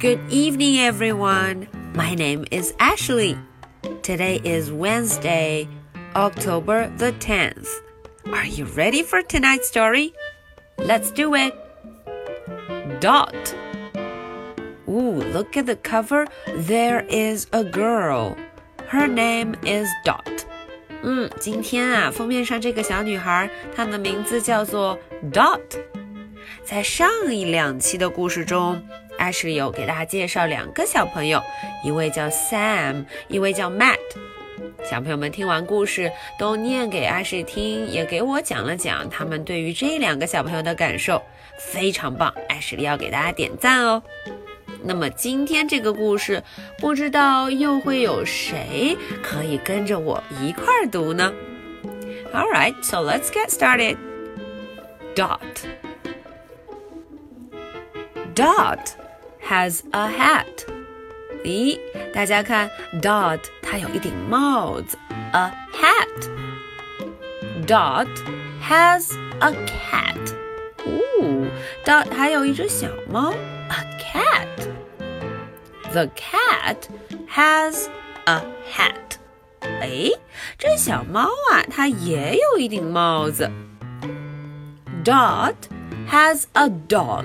Good evening, everyone. My name is Ashley. Today is Wednesday, October the 10th. Are you ready for tonight's story? Let's do it. Dot. Ooh, look at the cover. There is a girl. Her name is Dot. 嗯，今天啊，封面上这个小女孩，她的名字叫做 Dot。在上一两期的故事中， 艾什有给大家介绍两个小朋友，一位叫 Sam，一位叫 Matt。小朋友们听完故事都念给艾什听，也给我讲了讲他们对于这两个小朋友的感受，非常棒。艾什要给大家点赞哦。那么今天这个故事，不知道又会有谁可以跟着我一块儿读呢？All right, so let's get started. Dot. Dot has a hat. 咦，大家看，Dot 它有一顶帽子，a hat. Dot has a cat. 哦，Dot 还有一只小猫，a cat. The cat has a hat. 哎，这小猫啊，它也有一顶帽子。Dot has a dog.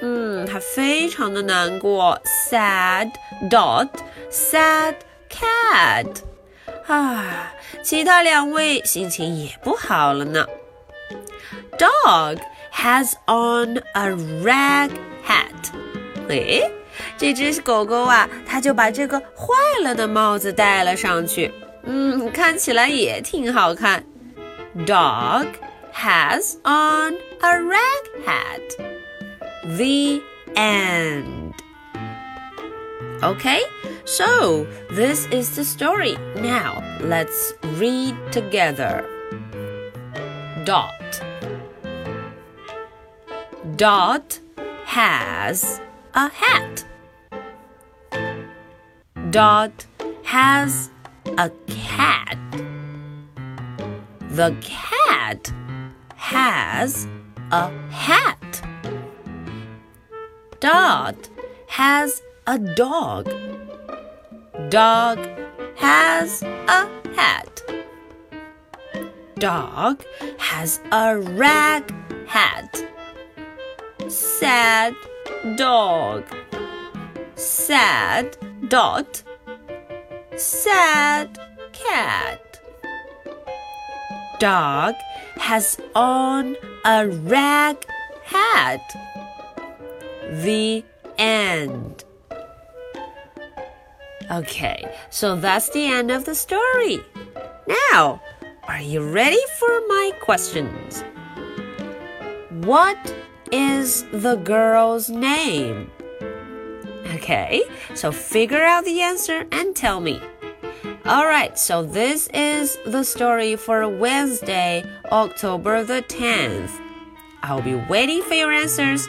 嗯，它非常的难过。Sad dot，sad cat。啊，其他两位心情也不好了呢。Dog。has on a rag hat。诶，这只狗狗啊，它就把这个坏了的帽子戴了上去。嗯，看起来也挺好看。Dog has on a rag hat. The end. Okay, so this is the story. Now let's read together. Dot. Dot has a hat. Dot has a cat. The cat has a hat. Dot has a dog. Dog has a hat. Dog has a rag hat sad dog. Sad dot. Sad cat. Dog has on a rag hat. The end. Okay, so that's the end of the story. Now, are you ready for my questions? What is the girl's name? Okay, so figure out the answer and tell me. Alright, so this is the story for Wednesday, October the 10th. I'll be waiting for your answers.